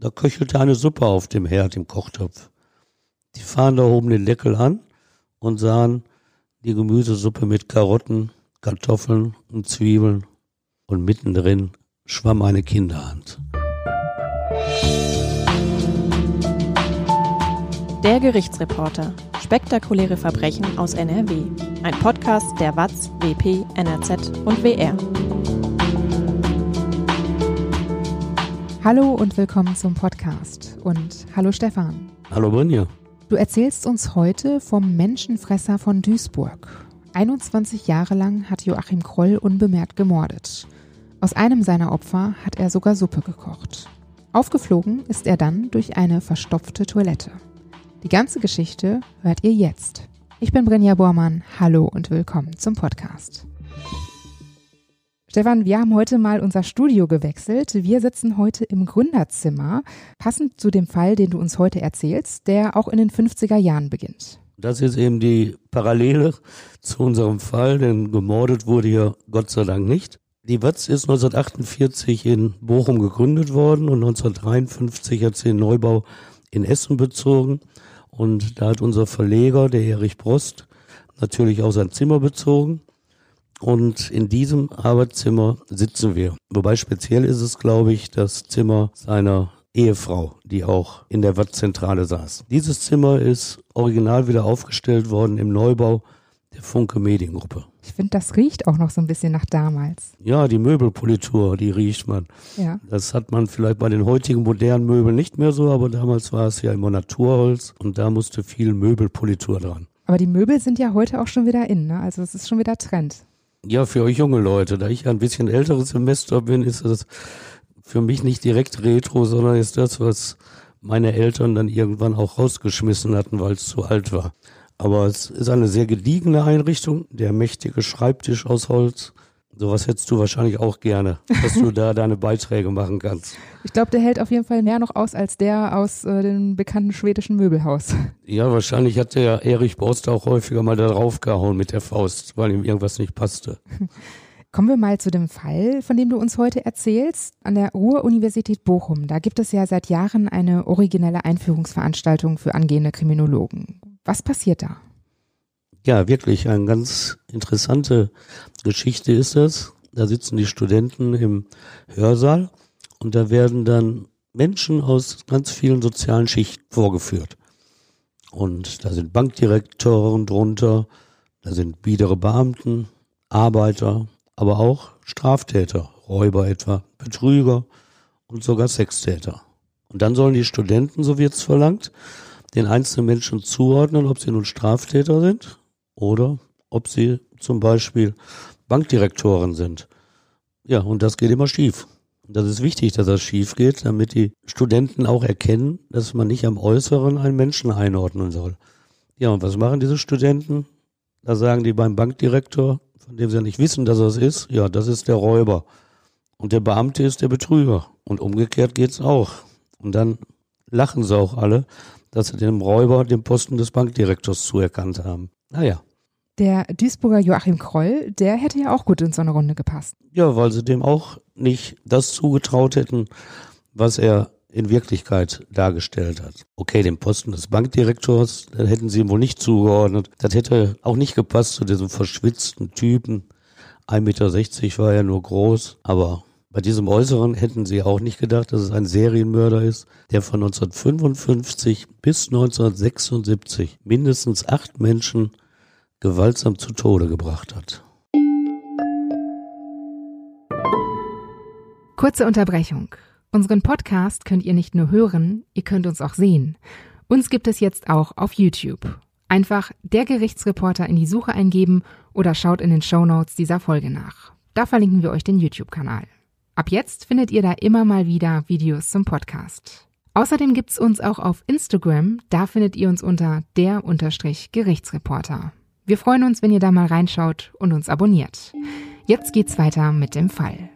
Da köchelte eine Suppe auf dem Herd im Kochtopf. Die Fahnder hoben den Deckel an und sahen die Gemüsesuppe mit Karotten, Kartoffeln und Zwiebeln und mittendrin schwamm eine Kinderhand. Der Gerichtsreporter. Spektakuläre Verbrechen aus NRW. Ein Podcast der WAZ, WP, NRZ und WR. Hallo und willkommen zum Podcast. Und hallo Stefan. Hallo Brinja. Du erzählst uns heute vom Menschenfresser von Duisburg. 21 Jahre lang hat Joachim Kroll unbemerkt gemordet. Aus einem seiner Opfer hat er sogar Suppe gekocht. Aufgeflogen ist er dann durch eine verstopfte Toilette. Die ganze Geschichte hört ihr jetzt. Ich bin Brinja Bormann. Hallo und willkommen zum Podcast. Stefan, wir haben heute mal unser Studio gewechselt. Wir sitzen heute im Gründerzimmer, passend zu dem Fall, den du uns heute erzählst, der auch in den 50er Jahren beginnt. Das ist eben die Parallele zu unserem Fall, denn gemordet wurde hier Gott sei Dank nicht. Die Watz ist 1948 in Bochum gegründet worden und 1953 hat sie den Neubau in Essen bezogen. Und da hat unser Verleger, der Erich Brost, natürlich auch sein Zimmer bezogen. Und in diesem Arbeitszimmer sitzen wir. Wobei speziell ist es, glaube ich, das Zimmer seiner Ehefrau, die auch in der Wattzentrale saß. Dieses Zimmer ist original wieder aufgestellt worden im Neubau der Funke Mediengruppe. Ich finde, das riecht auch noch so ein bisschen nach damals. Ja, die Möbelpolitur, die riecht man. Ja. Das hat man vielleicht bei den heutigen modernen Möbeln nicht mehr so, aber damals war es ja immer Naturholz und da musste viel Möbelpolitur dran. Aber die Möbel sind ja heute auch schon wieder in, ne? Also es ist schon wieder Trend. Ja, für euch junge Leute, da ich ein bisschen älteres Semester bin, ist das für mich nicht direkt Retro, sondern ist das, was meine Eltern dann irgendwann auch rausgeschmissen hatten, weil es zu alt war. Aber es ist eine sehr gediegene Einrichtung, der mächtige Schreibtisch aus Holz. Sowas hättest du wahrscheinlich auch gerne, dass du da deine Beiträge machen kannst. Ich glaube, der hält auf jeden Fall mehr noch aus als der aus äh, dem bekannten schwedischen Möbelhaus. Ja, wahrscheinlich hat der Erich Borst auch häufiger mal da draufgehauen mit der Faust, weil ihm irgendwas nicht passte. Kommen wir mal zu dem Fall, von dem du uns heute erzählst. An der Ruhr-Universität Bochum, da gibt es ja seit Jahren eine originelle Einführungsveranstaltung für angehende Kriminologen. Was passiert da? Ja, wirklich eine ganz interessante Geschichte ist das. Da sitzen die Studenten im Hörsaal und da werden dann Menschen aus ganz vielen sozialen Schichten vorgeführt. Und da sind Bankdirektoren drunter, da sind biedere Beamten, Arbeiter, aber auch Straftäter, Räuber etwa, Betrüger und sogar Sextäter. Und dann sollen die Studenten, so wird es verlangt, den einzelnen Menschen zuordnen, ob sie nun Straftäter sind oder ob sie zum Beispiel Bankdirektoren sind. Ja, und das geht immer schief. Das ist wichtig, dass das schief geht, damit die Studenten auch erkennen, dass man nicht am Äußeren einen Menschen einordnen soll. Ja, und was machen diese Studenten? Da sagen die beim Bankdirektor, von dem sie ja nicht wissen, dass er es ist, ja, das ist der Räuber. Und der Beamte ist der Betrüger. Und umgekehrt geht's auch. Und dann lachen sie auch alle, dass sie dem Räuber den Posten des Bankdirektors zuerkannt haben. Naja. Der Duisburger Joachim Kroll, der hätte ja auch gut in so eine Runde gepasst. Ja, weil sie dem auch nicht das zugetraut hätten, was er in Wirklichkeit dargestellt hat. Okay, den Posten des Bankdirektors, da hätten sie ihm wohl nicht zugeordnet. Das hätte auch nicht gepasst zu diesem verschwitzten Typen. 1,60 Meter war er nur groß, aber bei diesem Äußeren hätten sie auch nicht gedacht, dass es ein Serienmörder ist, der von 1955 bis 1976 mindestens acht Menschen gewaltsam zu Tode gebracht hat. Kurze Unterbrechung. Unseren Podcast könnt ihr nicht nur hören, ihr könnt uns auch sehen. Uns gibt es jetzt auch auf YouTube. Einfach der Gerichtsreporter in die Suche eingeben oder schaut in den Show Notes dieser Folge nach. Da verlinken wir euch den YouTube-Kanal. Ab jetzt findet ihr da immer mal wieder Videos zum Podcast. Außerdem gibt's uns auch auf Instagram, da findet ihr uns unter der Gerichtsreporter. Wir freuen uns, wenn ihr da mal reinschaut und uns abonniert. Jetzt geht's weiter mit dem Fall.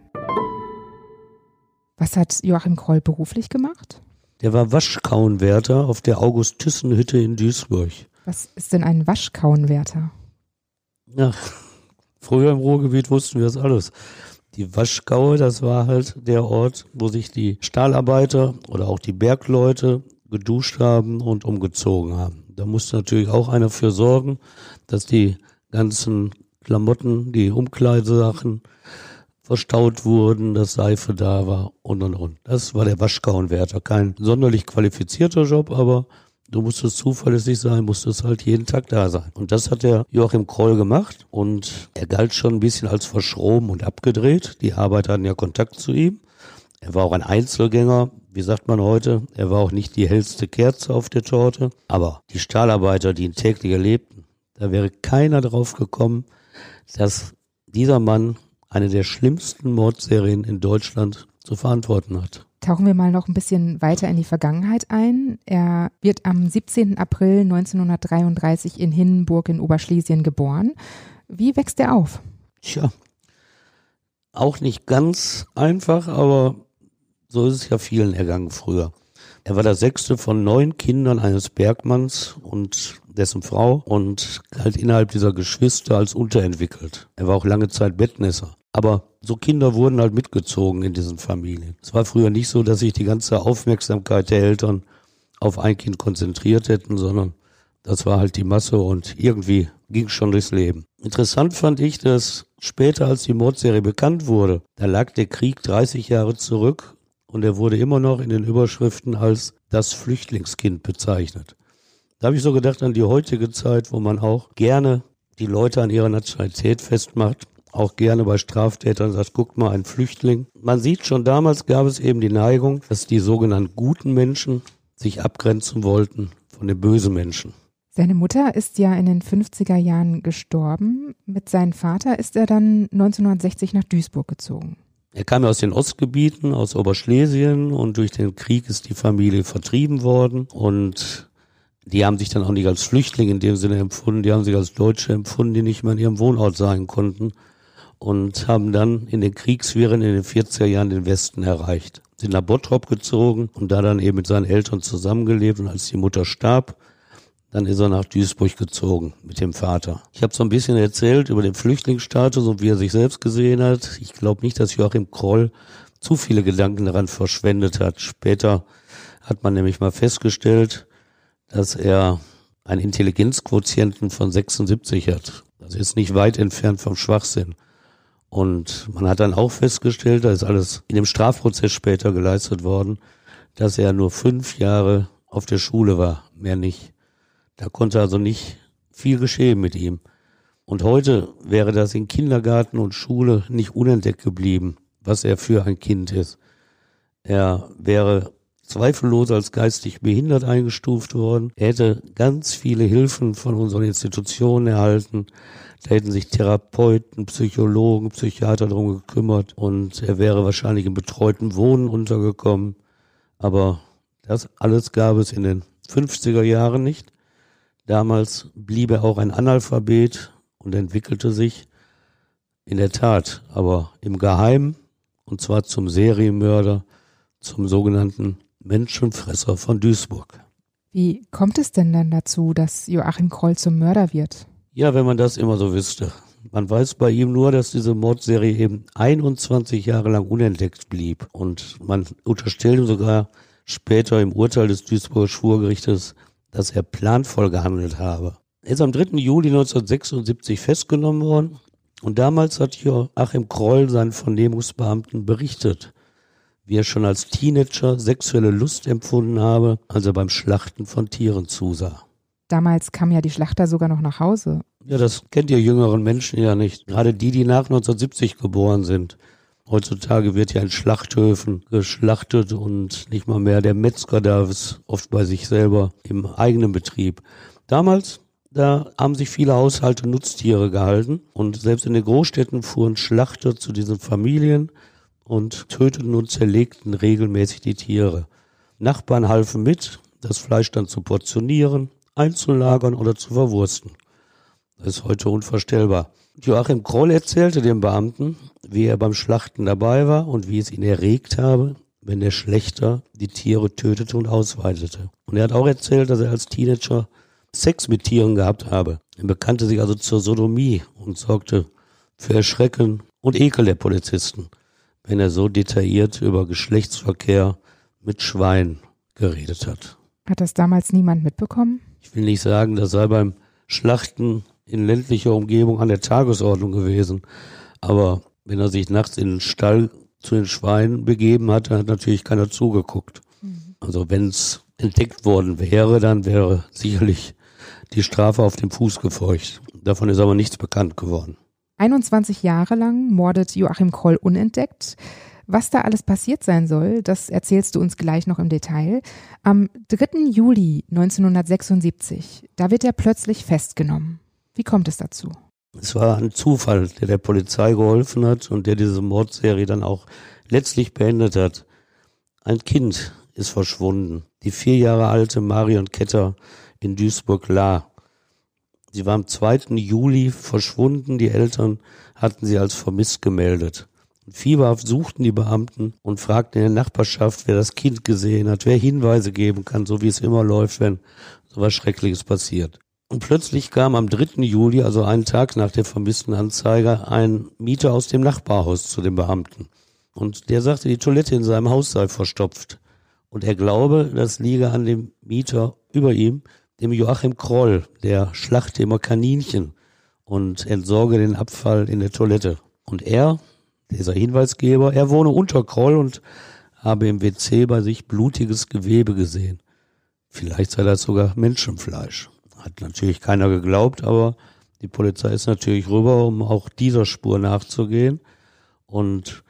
Was hat Joachim Kroll beruflich gemacht? Der war Waschkauenwärter auf der August-Thyssen-Hütte in Duisburg. Was ist denn ein Waschkauenwärter? Ja, früher im Ruhrgebiet wussten wir das alles. Die Waschgaue, das war halt der Ort, wo sich die Stahlarbeiter oder auch die Bergleute geduscht haben und umgezogen haben. Da musste natürlich auch einer für sorgen, dass die ganzen Klamotten, die Umkleidesachen verstaut wurden, dass Seife da war und und und. Das war der Waschgauenwärter. Kein sonderlich qualifizierter Job, aber Du musstest zuverlässig sein, musstest halt jeden Tag da sein. Und das hat der Joachim Kroll gemacht und er galt schon ein bisschen als verschroben und abgedreht. Die Arbeiter hatten ja Kontakt zu ihm. Er war auch ein Einzelgänger, wie sagt man heute. Er war auch nicht die hellste Kerze auf der Torte. Aber die Stahlarbeiter, die ihn täglich erlebten, da wäre keiner drauf gekommen, dass dieser Mann eine der schlimmsten Mordserien in Deutschland zu verantworten hat. Tauchen wir mal noch ein bisschen weiter in die Vergangenheit ein. Er wird am 17. April 1933 in Hinnenburg in Oberschlesien geboren. Wie wächst er auf? Tja, auch nicht ganz einfach, aber so ist es ja vielen ergangen früher. Er war der sechste von neun Kindern eines Bergmanns und dessen Frau und galt innerhalb dieser Geschwister als unterentwickelt. Er war auch lange Zeit Bettnässer. Aber so Kinder wurden halt mitgezogen in diesen Familien. Es war früher nicht so, dass sich die ganze Aufmerksamkeit der Eltern auf ein Kind konzentriert hätten, sondern das war halt die Masse und irgendwie ging schon durchs Leben. Interessant fand ich, dass später, als die Mordserie bekannt wurde, da lag der Krieg 30 Jahre zurück und er wurde immer noch in den Überschriften als das Flüchtlingskind bezeichnet. Da habe ich so gedacht an die heutige Zeit, wo man auch gerne die Leute an ihrer Nationalität festmacht auch gerne bei Straftätern sagt, guckt mal, ein Flüchtling. Man sieht schon damals gab es eben die Neigung, dass die sogenannten guten Menschen sich abgrenzen wollten von den bösen Menschen. Seine Mutter ist ja in den 50er Jahren gestorben. Mit seinem Vater ist er dann 1960 nach Duisburg gezogen. Er kam ja aus den Ostgebieten, aus Oberschlesien und durch den Krieg ist die Familie vertrieben worden und die haben sich dann auch nicht als Flüchtling in dem Sinne empfunden, die haben sich als Deutsche empfunden, die nicht mehr in ihrem Wohnort sein konnten und haben dann in den Kriegswirren in den 40er Jahren den Westen erreicht. Sind nach Bottrop gezogen und da dann eben mit seinen Eltern zusammengelebt und als die Mutter starb, dann ist er nach Duisburg gezogen mit dem Vater. Ich habe so ein bisschen erzählt über den Flüchtlingsstatus und wie er sich selbst gesehen hat. Ich glaube nicht, dass Joachim Kroll zu viele Gedanken daran verschwendet hat. Später hat man nämlich mal festgestellt, dass er einen Intelligenzquotienten von 76 hat. Das ist nicht weit entfernt vom Schwachsinn. Und man hat dann auch festgestellt, da ist alles in dem Strafprozess später geleistet worden, dass er nur fünf Jahre auf der Schule war, mehr nicht. Da konnte also nicht viel geschehen mit ihm. Und heute wäre das in Kindergarten und Schule nicht unentdeckt geblieben, was er für ein Kind ist. Er wäre zweifellos als geistig behindert eingestuft worden. Er hätte ganz viele Hilfen von unseren Institutionen erhalten. Da hätten sich Therapeuten, Psychologen, Psychiater drum gekümmert und er wäre wahrscheinlich im betreuten Wohnen untergekommen. Aber das alles gab es in den 50er Jahren nicht. Damals blieb er auch ein Analphabet und entwickelte sich in der Tat, aber im Geheimen, und zwar zum Serienmörder, zum sogenannten Menschenfresser von Duisburg. Wie kommt es denn dann dazu, dass Joachim Kroll zum Mörder wird? Ja, wenn man das immer so wüsste. Man weiß bei ihm nur, dass diese Mordserie eben 21 Jahre lang unentdeckt blieb. Und man unterstellt ihm sogar später im Urteil des Duisburger Schwurgerichtes, dass er planvoll gehandelt habe. Er ist am 3. Juli 1976 festgenommen worden. Und damals hat Joachim Kroll seinen Vernehmungsbeamten berichtet, wie er schon als Teenager sexuelle Lust empfunden habe, als er beim Schlachten von Tieren zusah. Damals kamen ja die Schlachter sogar noch nach Hause. Ja, das kennt ihr jüngeren Menschen ja nicht. Gerade die, die nach 1970 geboren sind. Heutzutage wird ja in Schlachthöfen geschlachtet und nicht mal mehr der Metzger darf es oft bei sich selber im eigenen Betrieb. Damals, da haben sich viele Haushalte Nutztiere gehalten und selbst in den Großstädten fuhren Schlachter zu diesen Familien und töteten und zerlegten regelmäßig die Tiere. Nachbarn halfen mit, das Fleisch dann zu portionieren einzulagern oder zu verwursten. Das ist heute unvorstellbar. Joachim Kroll erzählte dem Beamten, wie er beim Schlachten dabei war und wie es ihn erregt habe, wenn der Schlechter die Tiere tötete und ausweitete. Und er hat auch erzählt, dass er als Teenager Sex mit Tieren gehabt habe. Er bekannte sich also zur Sodomie und sorgte für Erschrecken und Ekel der Polizisten, wenn er so detailliert über Geschlechtsverkehr mit Schwein geredet hat. Hat das damals niemand mitbekommen? Ich will nicht sagen, das sei beim Schlachten in ländlicher Umgebung an der Tagesordnung gewesen. Aber wenn er sich nachts in den Stall zu den Schweinen begeben hat, hat natürlich keiner zugeguckt. Mhm. Also wenn es entdeckt worden wäre, dann wäre sicherlich die Strafe auf dem Fuß gefeucht. Davon ist aber nichts bekannt geworden. 21 Jahre lang mordet Joachim Kroll unentdeckt. Was da alles passiert sein soll, das erzählst du uns gleich noch im Detail. Am 3. Juli 1976, da wird er plötzlich festgenommen. Wie kommt es dazu? Es war ein Zufall, der der Polizei geholfen hat und der diese Mordserie dann auch letztlich beendet hat. Ein Kind ist verschwunden. Die vier Jahre alte Marion Ketter in Duisburg-La. Sie war am 2. Juli verschwunden. Die Eltern hatten sie als vermisst gemeldet. Fieberhaft suchten die Beamten und fragten in der Nachbarschaft, wer das Kind gesehen hat, wer Hinweise geben kann, so wie es immer läuft, wenn so was Schreckliches passiert. Und plötzlich kam am 3. Juli, also einen Tag nach der vermissten Anzeige, ein Mieter aus dem Nachbarhaus zu den Beamten. Und der sagte, die Toilette in seinem Haus sei verstopft. Und er glaube, das liege an dem Mieter über ihm, dem Joachim Kroll, der schlachte immer Kaninchen und entsorge den Abfall in der Toilette. Und er, dieser Hinweisgeber, er wohne unter Kroll und habe im WC bei sich blutiges Gewebe gesehen. Vielleicht sei das sogar Menschenfleisch. Hat natürlich keiner geglaubt, aber die Polizei ist natürlich rüber, um auch dieser Spur nachzugehen und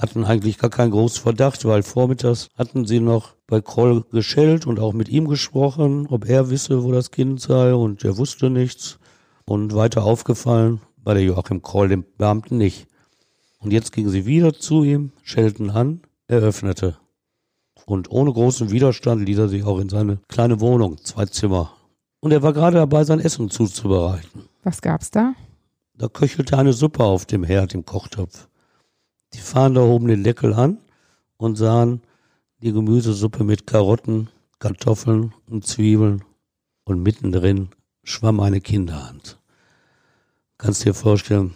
hatten eigentlich gar keinen großen Verdacht, weil vormittags hatten sie noch bei Kroll geschellt und auch mit ihm gesprochen, ob er wisse, wo das Kind sei und er wusste nichts. Und weiter aufgefallen war der Joachim Kroll dem Beamten nicht. Und jetzt gingen sie wieder zu ihm, schellten an, er öffnete. Und ohne großen Widerstand ließ er sich auch in seine kleine Wohnung, zwei Zimmer. Und er war gerade dabei, sein Essen zuzubereiten. Was gab's da? Da köchelte eine Suppe auf dem Herd im Kochtopf. Die Fahnder hoben den Deckel an und sahen die Gemüsesuppe mit Karotten, Kartoffeln und Zwiebeln und mittendrin schwamm eine Kinderhand. Kannst dir vorstellen,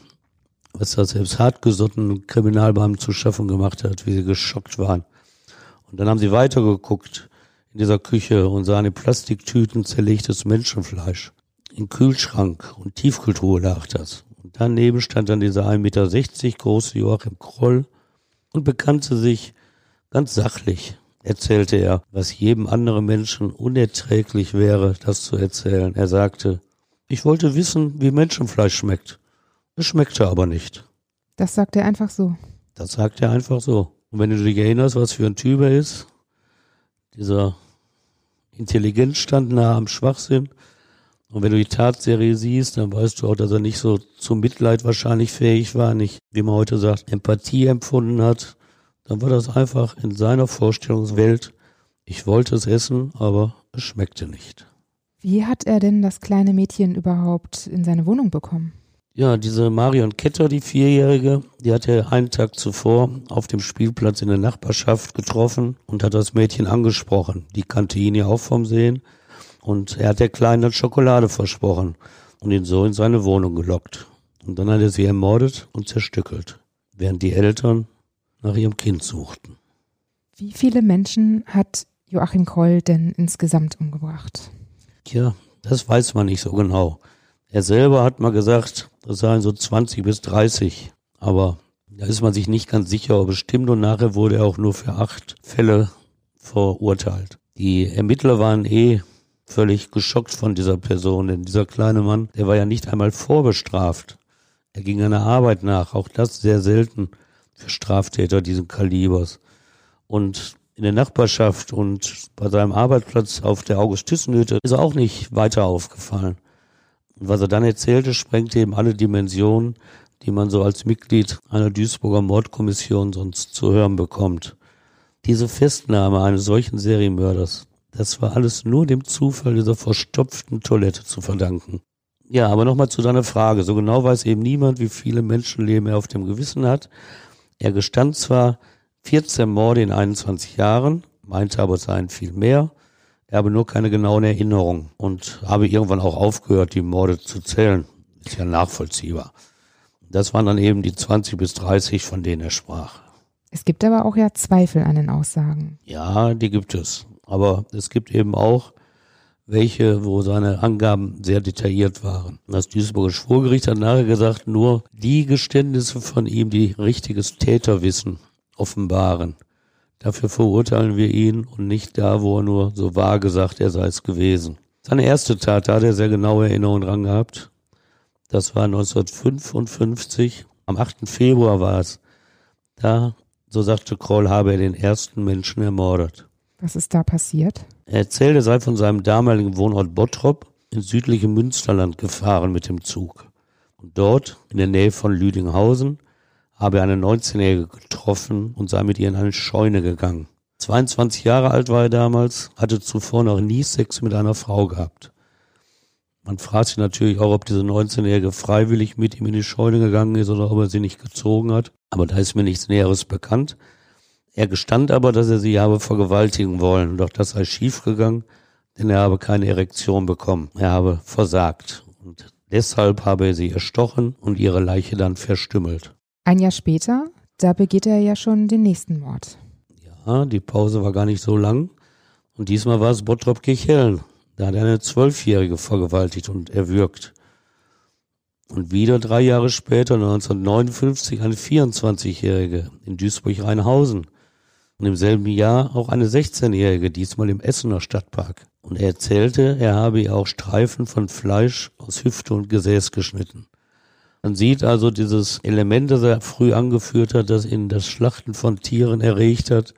was das selbst hartgesottenen Kriminalbeamten zu schaffen gemacht hat, wie sie geschockt waren. Und dann haben sie weitergeguckt in dieser Küche und sahen in Plastiktüten zerlegtes Menschenfleisch. Im Kühlschrank und Tiefkultur lag das. Und daneben stand dann dieser 1,60 Meter große Joachim Kroll und bekannte sich ganz sachlich, erzählte er, was jedem anderen Menschen unerträglich wäre, das zu erzählen. Er sagte, ich wollte wissen, wie Menschenfleisch schmeckt. Es schmeckte aber nicht. Das sagt er einfach so. Das sagt er einfach so. Und wenn du dich erinnerst, was für ein Typ er ist, dieser Intelligenzstand nah am Schwachsinn. Und wenn du die Tatserie siehst, dann weißt du auch, dass er nicht so zum Mitleid wahrscheinlich fähig war, nicht, wie man heute sagt, Empathie empfunden hat. Dann war das einfach in seiner Vorstellungswelt, ich wollte es essen, aber es schmeckte nicht. Wie hat er denn das kleine Mädchen überhaupt in seine Wohnung bekommen? Ja, diese Marion Ketter, die Vierjährige, die hat er einen Tag zuvor auf dem Spielplatz in der Nachbarschaft getroffen und hat das Mädchen angesprochen. Die kannte ihn ja auch vom Sehen. Und er hat der Kleinen dann Schokolade versprochen und ihn so in seine Wohnung gelockt. Und dann hat er sie ermordet und zerstückelt, während die Eltern nach ihrem Kind suchten. Wie viele Menschen hat Joachim Kroll denn insgesamt umgebracht? Tja, das weiß man nicht so genau. Er selber hat mal gesagt, das seien so 20 bis 30. Aber da ist man sich nicht ganz sicher, ob es stimmt. Und nachher wurde er auch nur für acht Fälle verurteilt. Die Ermittler waren eh völlig geschockt von dieser Person, denn dieser kleine Mann, der war ja nicht einmal vorbestraft. Er ging einer Arbeit nach, auch das sehr selten für Straftäter diesen Kalibers. Und in der Nachbarschaft und bei seinem Arbeitsplatz auf der August-Thyssen-Hütte ist er auch nicht weiter aufgefallen. Was er dann erzählte, sprengte eben alle Dimensionen, die man so als Mitglied einer Duisburger Mordkommission sonst zu hören bekommt. Diese Festnahme eines solchen Serienmörders, das war alles nur dem Zufall dieser verstopften Toilette zu verdanken. Ja, aber nochmal zu deiner Frage. So genau weiß eben niemand, wie viele Menschenleben er auf dem Gewissen hat. Er gestand zwar 14 Morde in 21 Jahren, meinte aber es seien viel mehr. Habe nur keine genauen Erinnerungen und habe irgendwann auch aufgehört, die Morde zu zählen. Ist ja nachvollziehbar. Das waren dann eben die 20 bis 30, von denen er sprach. Es gibt aber auch ja Zweifel an den Aussagen. Ja, die gibt es. Aber es gibt eben auch welche, wo seine Angaben sehr detailliert waren. Das Duisburger Schwurgericht hat nachher gesagt, nur die Geständnisse von ihm, die richtiges Täterwissen offenbaren. Dafür verurteilen wir ihn und nicht da, wo er nur so vage sagt, er sei es gewesen. Seine erste Tat, da hat er sehr genaue Erinnerungen dran gehabt. Das war 1955, am 8. Februar war es. Da, so sagte Kroll, habe er den ersten Menschen ermordet. Was ist da passiert? Er erzählte, er sei von seinem damaligen Wohnort Bottrop ins südliche Münsterland gefahren mit dem Zug. Und dort, in der Nähe von Lüdinghausen, habe eine 19-Jährige getroffen und sei mit ihr in eine Scheune gegangen. 22 Jahre alt war er damals, hatte zuvor noch nie Sex mit einer Frau gehabt. Man fragt sich natürlich auch, ob diese 19-Jährige freiwillig mit ihm in die Scheune gegangen ist oder ob er sie nicht gezogen hat. Aber da ist mir nichts Näheres bekannt. Er gestand aber, dass er sie habe vergewaltigen wollen, doch das sei schiefgegangen, denn er habe keine Erektion bekommen. Er habe versagt und deshalb habe er sie erstochen und ihre Leiche dann verstümmelt. Ein Jahr später, da begeht er ja schon den nächsten Mord. Ja, die Pause war gar nicht so lang und diesmal war es Bottrop Kirchhellen. Da hat er eine Zwölfjährige vergewaltigt und erwürgt. Und wieder drei Jahre später, 1959, eine 24-Jährige in Duisburg-Rheinhausen. Und im selben Jahr auch eine 16-Jährige, diesmal im Essener Stadtpark. Und er erzählte, er habe ihr auch Streifen von Fleisch aus Hüfte und Gesäß geschnitten. Man sieht also dieses Element, das er früh angeführt hat, das ihn das Schlachten von Tieren erregt hat.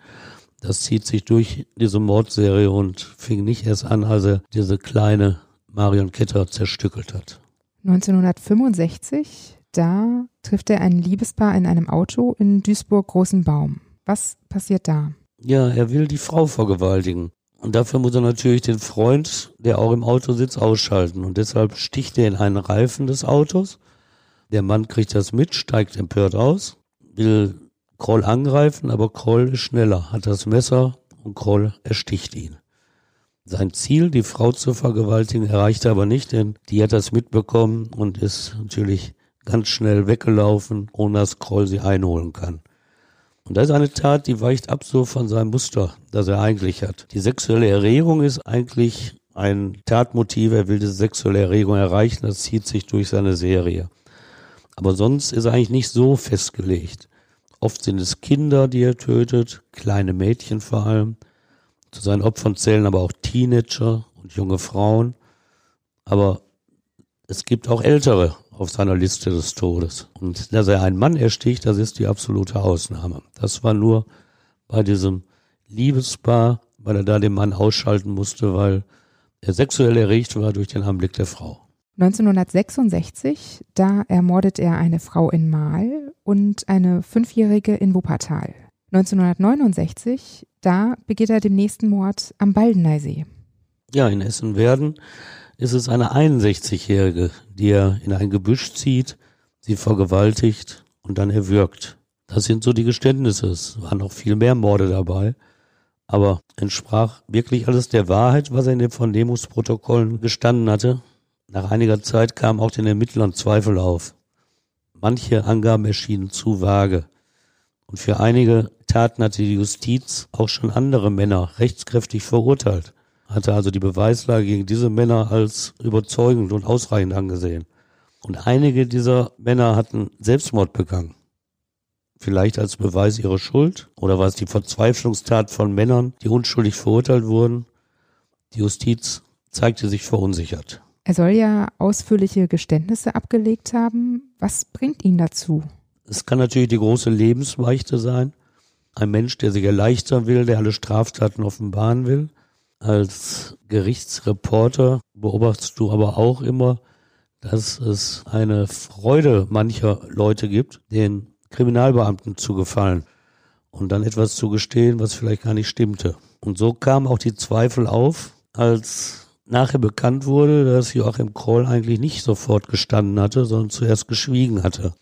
Das zieht sich durch diese Mordserie und fing nicht erst an, als er diese kleine Marion Ketter zerstückelt hat. 1965, da trifft er ein Liebespaar in einem Auto in Duisburg-Großen Baum. Was passiert da? Ja, er will die Frau vergewaltigen. Und dafür muss er natürlich den Freund, der auch im Auto sitzt, ausschalten. Und deshalb sticht er in einen Reifen des Autos. Der Mann kriegt das mit, steigt empört aus, will Kroll angreifen, aber Kroll ist schneller, hat das Messer und Kroll ersticht ihn. Sein Ziel, die Frau zu vergewaltigen, erreicht er aber nicht, denn die hat das mitbekommen und ist natürlich ganz schnell weggelaufen, ohne dass Kroll sie einholen kann. Und das ist eine Tat, die weicht ab so von seinem Muster, das er eigentlich hat. Die sexuelle Erregung ist eigentlich ein Tatmotiv, er will diese sexuelle Erregung erreichen, das zieht sich durch seine Serie. Aber sonst ist er eigentlich nicht so festgelegt. Oft sind es Kinder, die er tötet, kleine Mädchen vor allem. Zu seinen Opfern zählen aber auch Teenager und junge Frauen. Aber es gibt auch Ältere, auf seiner Liste des Todes. Und dass er einen Mann ersticht, das ist die absolute Ausnahme. Das war nur bei diesem Liebespaar, weil er da den Mann ausschalten musste, weil er sexuell erregt war durch den Anblick der Frau. 1966, da ermordet er eine Frau in Mahl und eine Fünfjährige in Wuppertal. 1969, da begeht er den nächsten Mord am Baldeneysee. Ja, in Essen-Werden ist es eine 61-Jährige, die er in ein Gebüsch zieht, sie vergewaltigt und dann erwürgt. Das sind so die Geständnisse. Es waren noch viel mehr Morde dabei. Aber entsprach wirklich alles der Wahrheit, was er in den Vernehmungsprotokollen gestanden hatte. Nach einiger Zeit kamen auch den Ermittlern Zweifel auf. Manche Angaben erschienen zu vage. Und für einige Taten hatte die Justiz auch schon andere Männer rechtskräftig verurteilt hatte also die Beweislage gegen diese Männer als überzeugend und ausreichend angesehen. Und einige dieser Männer hatten Selbstmord begangen. Vielleicht als Beweis ihrer Schuld oder war es die Verzweiflungstat von Männern, die unschuldig verurteilt wurden. Die Justiz zeigte sich verunsichert. Er soll ja ausführliche Geständnisse abgelegt haben. Was bringt ihn dazu? Es kann natürlich die große Lebensweichte sein. Ein Mensch, der sich erleichtern will, der alle Straftaten offenbaren will. Als Gerichtsreporter beobachtest du aber auch immer, dass es eine Freude mancher Leute gibt, den Kriminalbeamten zu gefallen und dann etwas zu gestehen, was vielleicht gar nicht stimmte. Und so kamen auch die Zweifel auf, als nachher bekannt wurde, dass Joachim Kroll eigentlich nicht sofort gestanden hatte, sondern zuerst geschwiegen hatte.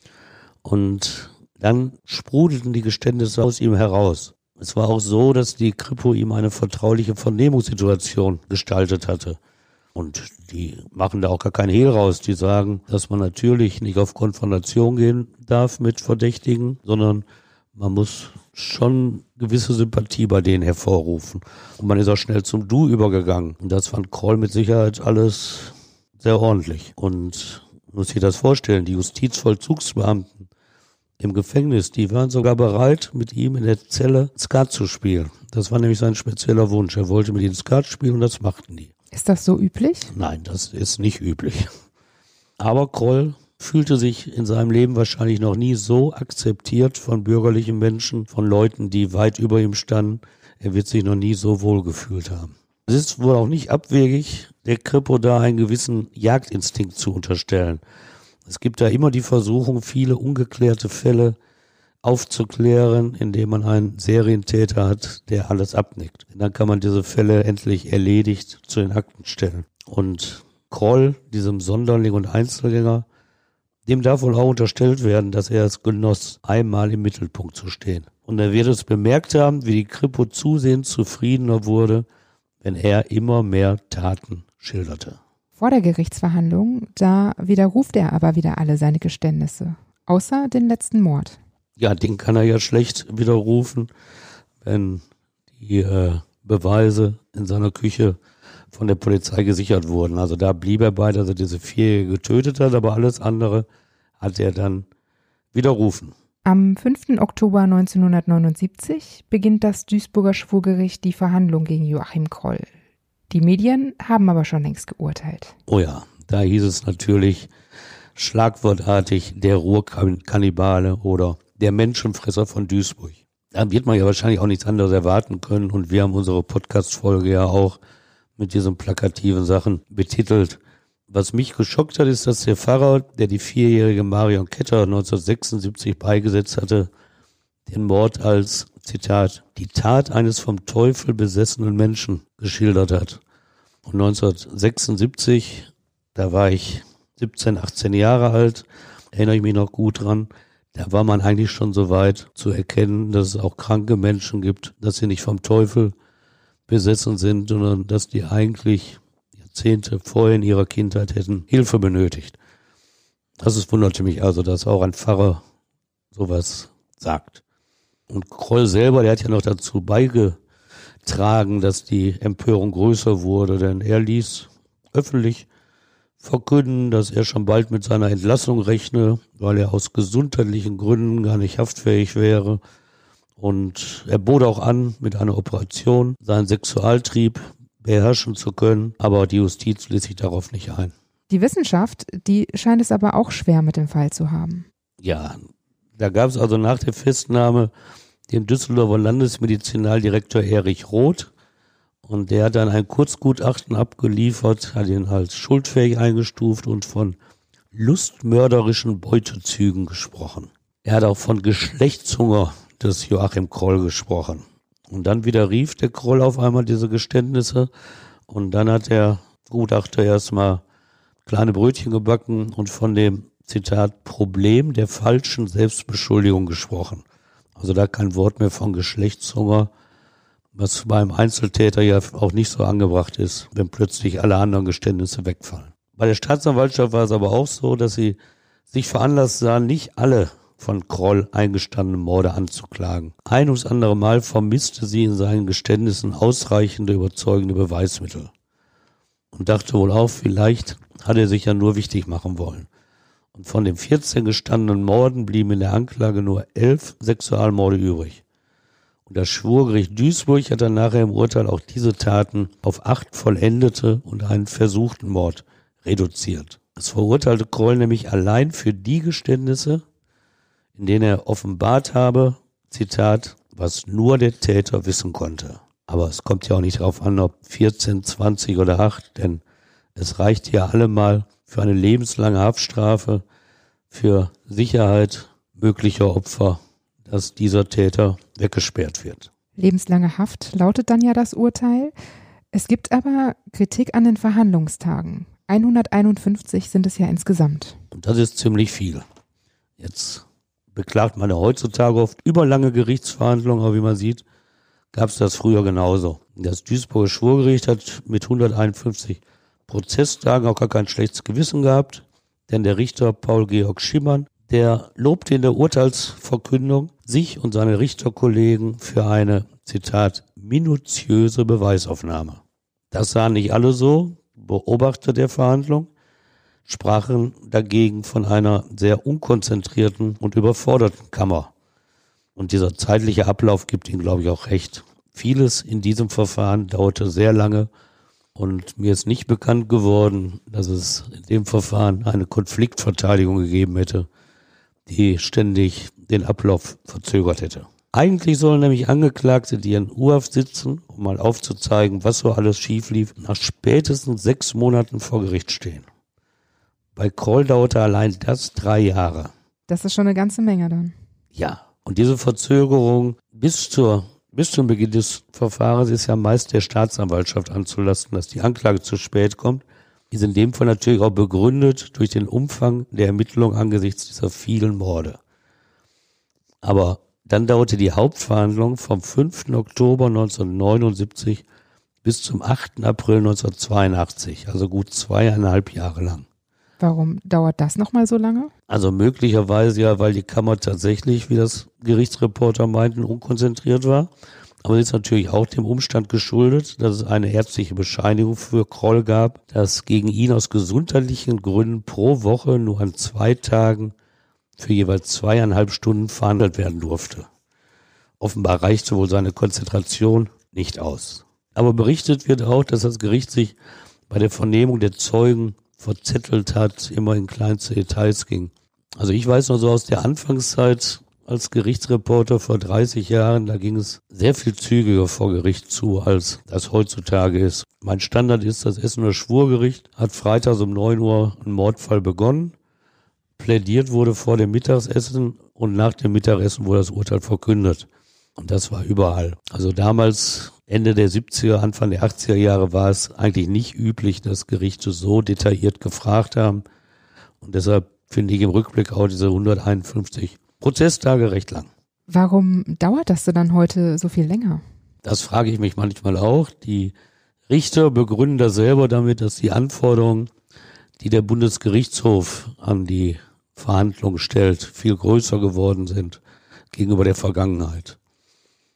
Und dann sprudelten die Geständnisse aus ihm heraus. Es war auch so, dass die Kripo ihm eine vertrauliche Vernehmungssituation gestaltet hatte. Und die machen da auch gar keinen Hehl raus. Die sagen, dass man natürlich nicht auf Konfrontation gehen darf mit Verdächtigen, sondern man muss schon gewisse Sympathie bei denen hervorrufen. Und man ist auch schnell zum Du übergegangen. Und das fand Kroll mit Sicherheit alles sehr ordentlich. Und muss sich das vorstellen, die Justizvollzugsbeamten im Gefängnis, die waren sogar bereit, mit ihm in der Zelle Skat zu spielen. Das war nämlich sein spezieller Wunsch. Er wollte mit ihnen Skat spielen und das machten die. Ist das so üblich? Nein, das ist nicht üblich. Aber Kroll fühlte sich in seinem Leben wahrscheinlich noch nie so akzeptiert von bürgerlichen Menschen, von Leuten, die weit über ihm standen. Er wird sich noch nie so wohl gefühlt haben. Es ist wohl auch nicht abwegig, der Kripo da einen gewissen Jagdinstinkt zu unterstellen. Es gibt da immer die Versuchung, viele ungeklärte Fälle aufzuklären, indem man einen Serientäter hat, der alles abnickt. Und dann kann man diese Fälle endlich erledigt zu den Akten stellen. Und Kroll, diesem Sonderling und Einzelgänger, dem darf wohl auch unterstellt werden, dass er es genoss, einmal im Mittelpunkt zu stehen. Und er wird es bemerkt haben, wie die Kripo zusehends zufriedener wurde, wenn er immer mehr Taten schilderte. Vor der Gerichtsverhandlung, da widerruft er aber wieder alle seine Geständnisse, außer den letzten Mord. Ja, den kann er ja schlecht widerrufen, wenn die äh, Beweise in seiner Küche von der Polizei gesichert wurden. Also da blieb er bei, dass er diese Vierjährige getötet hat, aber alles andere hat er dann widerrufen. Am 5. Oktober 1979 beginnt das Duisburger Schwurgericht die Verhandlung gegen Joachim Kroll. Die Medien haben aber schon längst geurteilt. Oh ja, da hieß es natürlich schlagwortartig der Ruhrkannibale oder der Menschenfresser von Duisburg. Da wird man ja wahrscheinlich auch nichts anderes erwarten können und wir haben unsere Podcast-Folge ja auch mit diesen plakativen Sachen betitelt. Was mich geschockt hat, ist, dass der Pfarrer, der die vierjährige Marion Ketter 1976 beigesetzt hatte, den Mord als, Zitat, die Tat eines vom Teufel besessenen Menschen geschildert hat. Und 1976, da war ich 17, 18 Jahre alt, erinnere ich mich noch gut dran, da war man eigentlich schon so weit zu erkennen, dass es auch kranke Menschen gibt, dass sie nicht vom Teufel besessen sind, sondern dass die eigentlich Jahrzehnte vorher in ihrer Kindheit hätten Hilfe benötigt. Das ist, wunderte mich also, dass auch ein Pfarrer sowas sagt. Und Kroll selber, der hat ja noch dazu beigetragen, dass die Empörung größer wurde, denn er ließ öffentlich verkünden, dass er schon bald mit seiner Entlassung rechne, weil er aus gesundheitlichen Gründen gar nicht haftfähig wäre. Und er bot auch an, mit einer Operation seinen Sexualtrieb beherrschen zu können, aber die Justiz ließ sich darauf nicht ein. Die Wissenschaft, die scheint es aber auch schwer mit dem Fall zu haben. Ja, da gab es also nach der Festnahme den Düsseldorfer Landesmedizinaldirektor Erich Roth und der hat dann ein Kurzgutachten abgeliefert, hat ihn als schuldfähig eingestuft und von lustmörderischen Beutezügen gesprochen. Er hat auch von Geschlechtshunger des Joachim Kroll gesprochen. Und dann wieder rief der Kroll auf einmal diese Geständnisse und dann hat der Gutachter erstmal kleine Brötchen gebacken und von dem Zitat Problem der falschen Selbstbeschuldigung gesprochen. Also da kein Wort mehr von Geschlechtshunger, was beim Einzeltäter ja auch nicht so angebracht ist, wenn plötzlich alle anderen Geständnisse wegfallen. Bei der Staatsanwaltschaft war es aber auch so, dass sie sich veranlasst sahen, nicht alle von Kroll eingestandene Morde anzuklagen. Ein ums andere Mal vermisste sie in seinen Geständnissen ausreichende überzeugende Beweismittel und dachte wohl auch, vielleicht hat er sich ja nur wichtig machen wollen. Und von den 14 gestandenen Morden blieben in der Anklage nur elf Sexualmorde übrig. Und das Schwurgericht Duisburg hat dann nachher im Urteil auch diese Taten auf acht vollendete und einen versuchten Mord reduziert. Es verurteilte Kroll nämlich allein für die Geständnisse, in denen er offenbart habe, Zitat, was nur der Täter wissen konnte. Aber es kommt ja auch nicht darauf an, ob 14, 20 oder 8, denn es reicht ja allemal für eine lebenslange Haftstrafe für Sicherheit möglicher Opfer, dass dieser Täter weggesperrt wird. Lebenslange Haft lautet dann ja das Urteil. Es gibt aber Kritik an den Verhandlungstagen. 151 sind es ja insgesamt. Und das ist ziemlich viel. Jetzt beklagt man ja heutzutage oft überlange Gerichtsverhandlungen, aber wie man sieht, gab es das früher genauso. Das Duisburger Schwurgericht hat mit 151 Prozesstagen auch gar kein schlechtes Gewissen gehabt, denn der Richter Paul Georg Schimmern, der lobte in der Urteilsverkündung sich und seine Richterkollegen für eine, Zitat, minutiöse Beweisaufnahme. Das sahen nicht alle so, Beobachter der Verhandlung sprachen dagegen von einer sehr unkonzentrierten und überforderten Kammer. Und dieser zeitliche Ablauf gibt ihm, glaube ich, auch recht. Vieles in diesem Verfahren dauerte sehr lange und mir ist nicht bekannt geworden, dass es in dem Verfahren eine Konfliktverteidigung gegeben hätte, die ständig den Ablauf verzögert hätte. Eigentlich sollen nämlich Angeklagte, die in Urhaft sitzen, um mal aufzuzeigen, was so alles schief lief, nach spätestens sechs Monaten vor Gericht stehen. Bei Kroll dauerte allein das drei Jahre. Das ist schon eine ganze Menge dann. Ja, und diese Verzögerung bis zur bis zum Beginn des Verfahrens ist ja meist der Staatsanwaltschaft anzulasten, dass die Anklage zu spät kommt. Ist in dem Fall natürlich auch begründet durch den Umfang der Ermittlung angesichts dieser vielen Morde. Aber dann dauerte die Hauptverhandlung vom 5. Oktober 1979 bis zum 8. April 1982, also gut zweieinhalb Jahre lang. Warum dauert das nochmal so lange? Also möglicherweise ja, weil die Kammer tatsächlich, wie das Gerichtsreporter meinten, unkonzentriert war. Aber es ist natürlich auch dem Umstand geschuldet, dass es eine ärztliche Bescheinigung für Kroll gab, dass gegen ihn aus gesundheitlichen Gründen pro Woche nur an zwei Tagen für jeweils zweieinhalb Stunden verhandelt werden durfte. Offenbar reichte wohl seine Konzentration nicht aus. Aber berichtet wird auch, dass das Gericht sich bei der Vernehmung der Zeugen verzettelt hat, immer in kleinste Details ging. Also ich weiß noch so aus der Anfangszeit als Gerichtsreporter vor 30 Jahren, da ging es sehr viel zügiger vor Gericht zu, als das heutzutage ist. Mein Standard ist, das Essener Schwurgericht hat freitags um 9 Uhr ein Mordfall begonnen. Plädiert wurde vor dem Mittagessen und nach dem Mittagessen wurde das Urteil verkündet. Und das war überall. Also damals Ende der 70er, Anfang der 80er Jahre war es eigentlich nicht üblich, dass Gerichte so detailliert gefragt haben. Und deshalb finde ich im Rückblick auch diese 151 Prozesstage recht lang. Warum dauert das denn dann heute so viel länger? Das frage ich mich manchmal auch. Die Richter begründen das selber damit, dass die Anforderungen, die der Bundesgerichtshof an die Verhandlungen stellt, viel größer geworden sind gegenüber der Vergangenheit.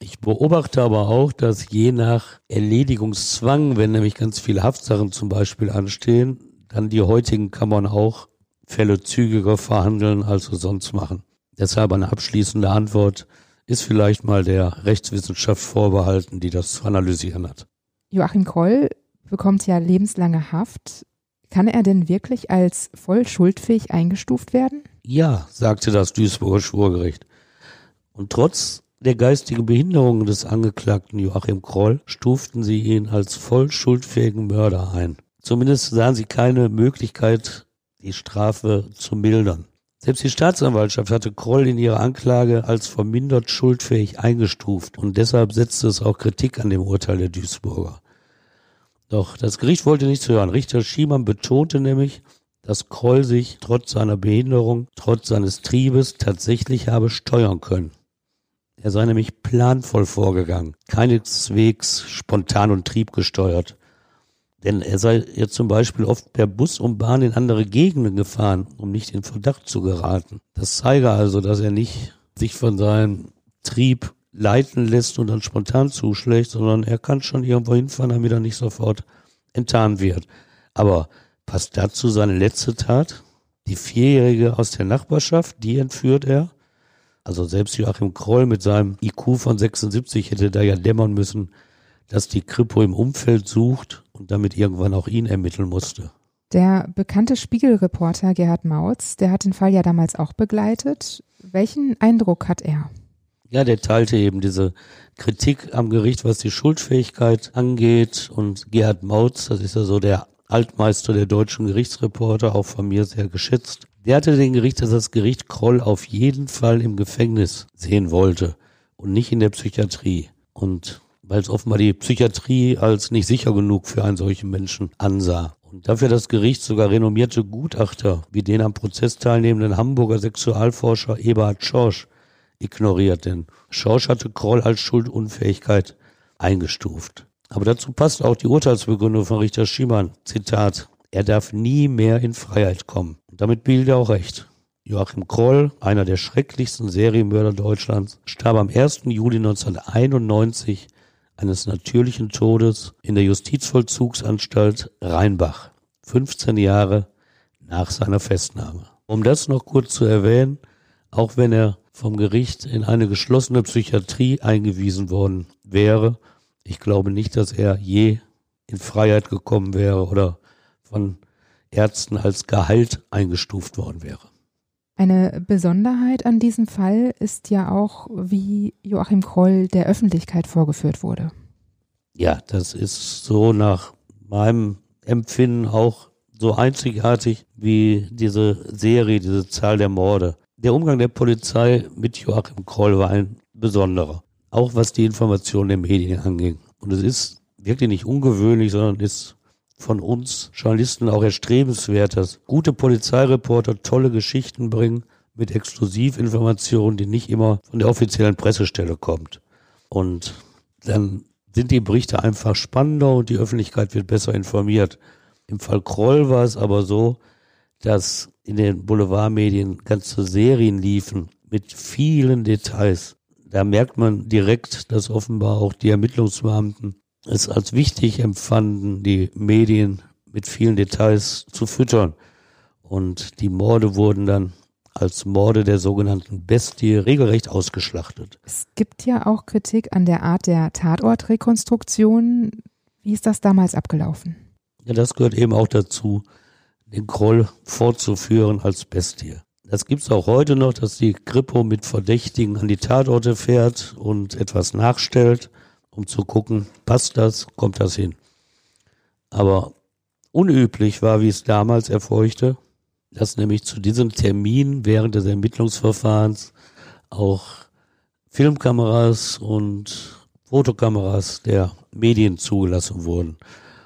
Ich beobachte aber auch, dass je nach Erledigungszwang, wenn nämlich ganz viele Haftsachen zum Beispiel anstehen, dann die heutigen Kammern auch Fälle zügiger verhandeln, als sie sonst machen. Deshalb eine abschließende Antwort ist vielleicht mal der Rechtswissenschaft vorbehalten, die das zu analysieren hat. Joachim Kroll bekommt ja lebenslange Haft. Kann er denn wirklich als voll schuldfähig eingestuft werden? Ja, sagte das Duisburger Schwurgericht. Und trotz der geistigen Behinderung des Angeklagten Joachim Kroll stuften sie ihn als voll schuldfähigen Mörder ein. Zumindest sahen sie keine Möglichkeit, die Strafe zu mildern. Selbst die Staatsanwaltschaft hatte Kroll in ihrer Anklage als vermindert schuldfähig eingestuft und deshalb setzte es auch Kritik an dem Urteil der Duisburger. Doch das Gericht wollte nichts hören. Richter Schiemann betonte nämlich, dass Kroll sich trotz seiner Behinderung, trotz seines Triebes tatsächlich habe steuern können. Er sei nämlich planvoll vorgegangen, keineswegs spontan und triebgesteuert. Denn er sei jetzt zum Beispiel oft per Bus und Bahn in andere Gegenden gefahren, um nicht in Verdacht zu geraten. Das zeige also, dass er nicht sich von seinem Trieb leiten lässt und dann spontan zuschlägt, sondern er kann schon irgendwo hinfahren, damit er nicht sofort enttarnt wird. Aber passt dazu seine letzte Tat? Die Vierjährige aus der Nachbarschaft, die entführt er also selbst Joachim Kroll mit seinem IQ von 76 hätte da ja dämmern müssen, dass die Kripo im Umfeld sucht und damit irgendwann auch ihn ermitteln musste. Der bekannte Spiegelreporter Gerhard Mautz, der hat den Fall ja damals auch begleitet. Welchen Eindruck hat er? Ja, der teilte eben diese Kritik am Gericht, was die Schuldfähigkeit angeht. Und Gerhard Mautz, das ist ja so der Altmeister der deutschen Gerichtsreporter, auch von mir sehr geschätzt, der hatte den Gericht, dass das Gericht Kroll auf jeden Fall im Gefängnis sehen wollte und nicht in der Psychiatrie. Und weil es offenbar die Psychiatrie als nicht sicher genug für einen solchen Menschen ansah. Und dafür das Gericht sogar renommierte Gutachter wie den am Prozess teilnehmenden Hamburger Sexualforscher Eberhard Schorsch ignoriert. Denn Schorsch hatte Kroll als Schuldunfähigkeit eingestuft. Aber dazu passt auch die Urteilsbegründung von Richter Schiemann. Zitat. Er darf nie mehr in Freiheit kommen. Und damit behielt er auch recht. Joachim Kroll, einer der schrecklichsten Serienmörder Deutschlands, starb am 1. Juli 1991 eines natürlichen Todes in der Justizvollzugsanstalt Rheinbach, 15 Jahre nach seiner Festnahme. Um das noch kurz zu erwähnen, auch wenn er vom Gericht in eine geschlossene Psychiatrie eingewiesen worden wäre, ich glaube nicht, dass er je in Freiheit gekommen wäre oder von Ärzten als geheilt eingestuft worden wäre. Eine Besonderheit an diesem Fall ist ja auch, wie Joachim Kroll der Öffentlichkeit vorgeführt wurde. Ja, das ist so nach meinem Empfinden auch so einzigartig wie diese Serie, diese Zahl der Morde. Der Umgang der Polizei mit Joachim Kroll war ein besonderer, auch was die Information der Medien anging. Und es ist wirklich nicht ungewöhnlich, sondern ist von uns Journalisten auch erstrebenswert, dass gute Polizeireporter tolle Geschichten bringen mit Exklusivinformationen, die nicht immer von der offiziellen Pressestelle kommt. Und dann sind die Berichte einfach spannender und die Öffentlichkeit wird besser informiert. Im Fall Kroll war es aber so, dass in den Boulevardmedien ganze Serien liefen mit vielen Details. Da merkt man direkt, dass offenbar auch die Ermittlungsbeamten es als wichtig empfanden, die Medien mit vielen Details zu füttern. Und die Morde wurden dann als Morde der sogenannten Bestie regelrecht ausgeschlachtet. Es gibt ja auch Kritik an der Art der Tatortrekonstruktion. Wie ist das damals abgelaufen? Ja, das gehört eben auch dazu, den Kroll fortzuführen als Bestie. Das gibt's auch heute noch, dass die Kripo mit Verdächtigen an die Tatorte fährt und etwas nachstellt um zu gucken, passt das, kommt das hin. Aber unüblich war, wie es damals erfolgte, dass nämlich zu diesem Termin während des Ermittlungsverfahrens auch Filmkameras und Fotokameras der Medien zugelassen wurden.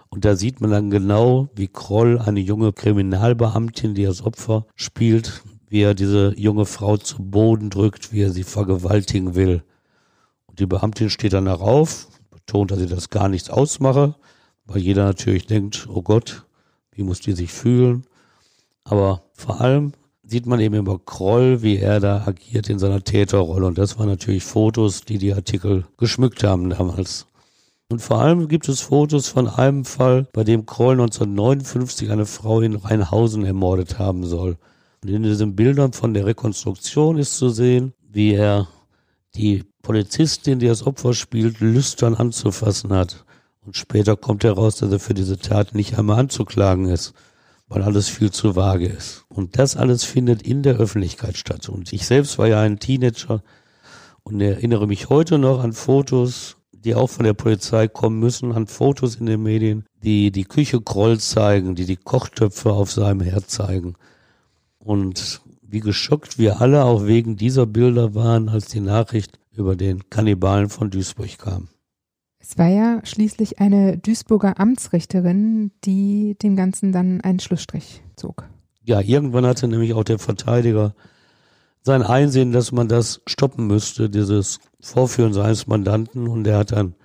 Und da sieht man dann genau, wie Kroll eine junge Kriminalbeamtin, die als Opfer spielt, wie er diese junge Frau zu Boden drückt, wie er sie vergewaltigen will. Und die Beamtin steht danach auf, betont, dass sie das gar nichts ausmache, weil jeder natürlich denkt, oh Gott, wie muss die sich fühlen? Aber vor allem sieht man eben über Kroll, wie er da agiert in seiner Täterrolle. Und das waren natürlich Fotos, die die Artikel geschmückt haben damals. Und vor allem gibt es Fotos von einem Fall, bei dem Kroll 1959 eine Frau in Rheinhausen ermordet haben soll. Und in diesen Bildern von der Rekonstruktion ist zu sehen, wie er die Polizistin, die das Opfer spielt, lüstern anzufassen hat. Und später kommt heraus, dass er für diese Tat nicht einmal anzuklagen ist, weil alles viel zu vage ist. Und das alles findet in der Öffentlichkeit statt. Und ich selbst war ja ein Teenager und erinnere mich heute noch an Fotos, die auch von der Polizei kommen müssen, an Fotos in den Medien, die die Küche Kroll zeigen, die die Kochtöpfe auf seinem Herd zeigen. Und wie geschockt wir alle auch wegen dieser Bilder waren, als die Nachricht über den Kannibalen von Duisburg kam. Es war ja schließlich eine Duisburger Amtsrichterin, die dem Ganzen dann einen Schlussstrich zog. Ja, irgendwann hatte nämlich auch der Verteidiger sein Einsehen, dass man das stoppen müsste, dieses Vorführen seines Mandanten. Und er hat dann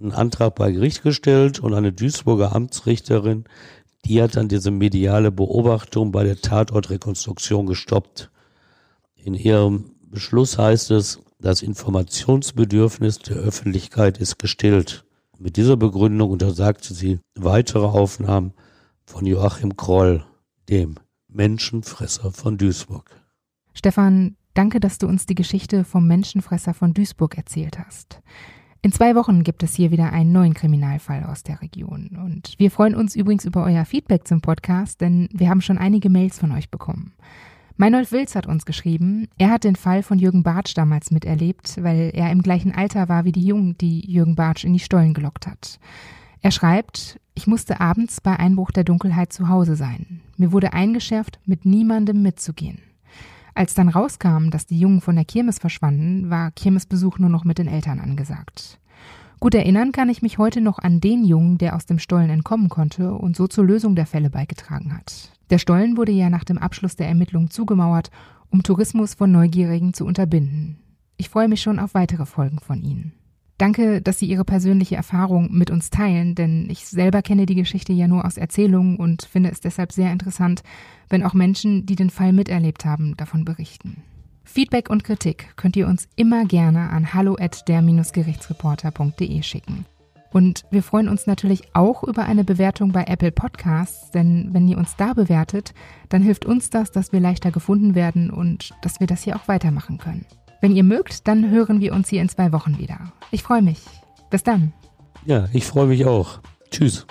einen Antrag bei Gericht gestellt und eine Duisburger Amtsrichterin, die hat dann diese mediale Beobachtung bei der Tatortrekonstruktion gestoppt. In ihrem Beschluss heißt es, das Informationsbedürfnis der Öffentlichkeit ist gestillt. Mit dieser Begründung untersagte sie weitere Aufnahmen von Joachim Kroll, dem Menschenfresser von Duisburg. Stefan, danke, dass du uns die Geschichte vom Menschenfresser von Duisburg erzählt hast. In zwei Wochen gibt es hier wieder einen neuen Kriminalfall aus der Region. Und wir freuen uns übrigens über euer Feedback zum Podcast, denn wir haben schon einige Mails von euch bekommen. Meinolf Wilz hat uns geschrieben, er hat den Fall von Jürgen Bartsch damals miterlebt, weil er im gleichen Alter war wie die Jungen, die Jürgen Bartsch in die Stollen gelockt hat. Er schreibt, ich musste abends bei Einbruch der Dunkelheit zu Hause sein. Mir wurde eingeschärft, mit niemandem mitzugehen. Als dann rauskam, dass die Jungen von der Kirmes verschwanden, war Kirmesbesuch nur noch mit den Eltern angesagt. Gut erinnern kann ich mich heute noch an den Jungen, der aus dem Stollen entkommen konnte und so zur Lösung der Fälle beigetragen hat. Der Stollen wurde ja nach dem Abschluss der Ermittlungen zugemauert, um Tourismus von Neugierigen zu unterbinden. Ich freue mich schon auf weitere Folgen von Ihnen. Danke, dass Sie Ihre persönliche Erfahrung mit uns teilen, denn ich selber kenne die Geschichte ja nur aus Erzählungen und finde es deshalb sehr interessant, wenn auch Menschen, die den Fall miterlebt haben, davon berichten. Feedback und Kritik könnt ihr uns immer gerne an hallo der-gerichtsreporter.de schicken. Und wir freuen uns natürlich auch über eine Bewertung bei Apple Podcasts, denn wenn ihr uns da bewertet, dann hilft uns das, dass wir leichter gefunden werden und dass wir das hier auch weitermachen können. Wenn ihr mögt, dann hören wir uns hier in zwei Wochen wieder. Ich freue mich. Bis dann. Ja, ich freue mich auch. Tschüss.